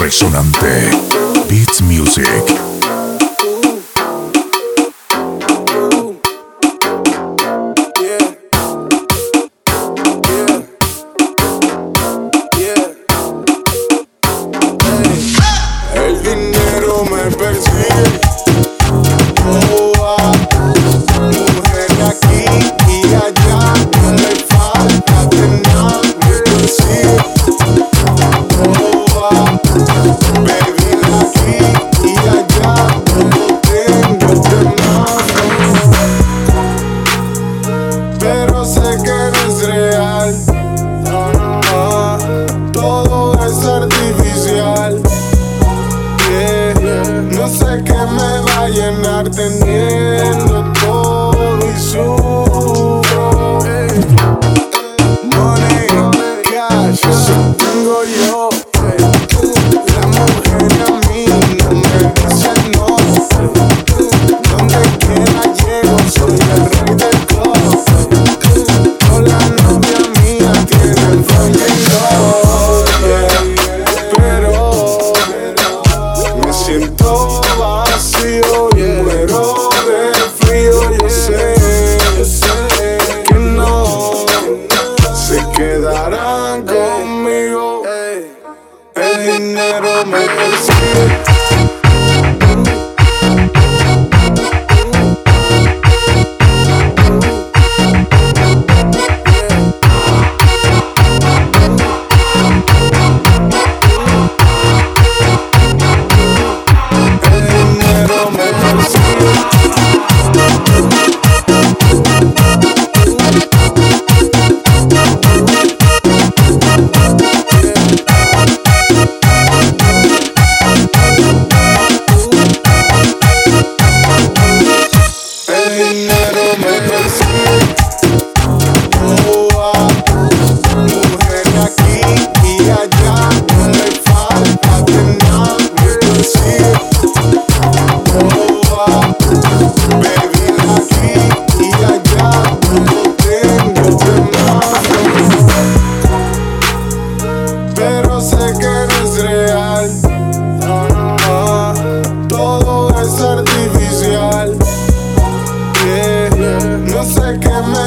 Resonante Beats Music. El dinero me persigue. de que es real. Ah, ah, ah. Todo es artificial. No sé qué me va a llenar, te make me sing.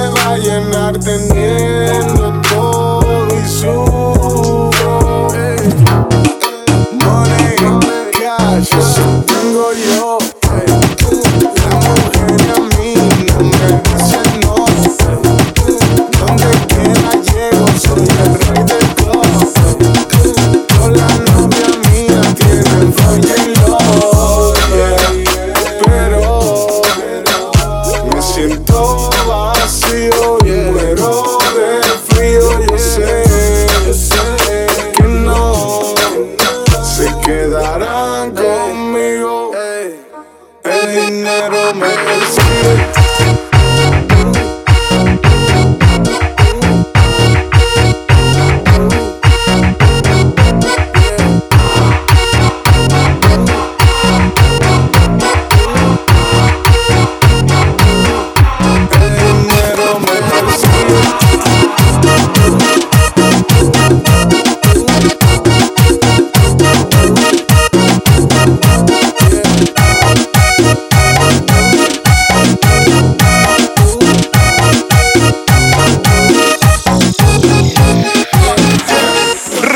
va a llenar teniendo todo y su harán conmigo. El dinero me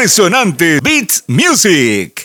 impresionante Beats Music.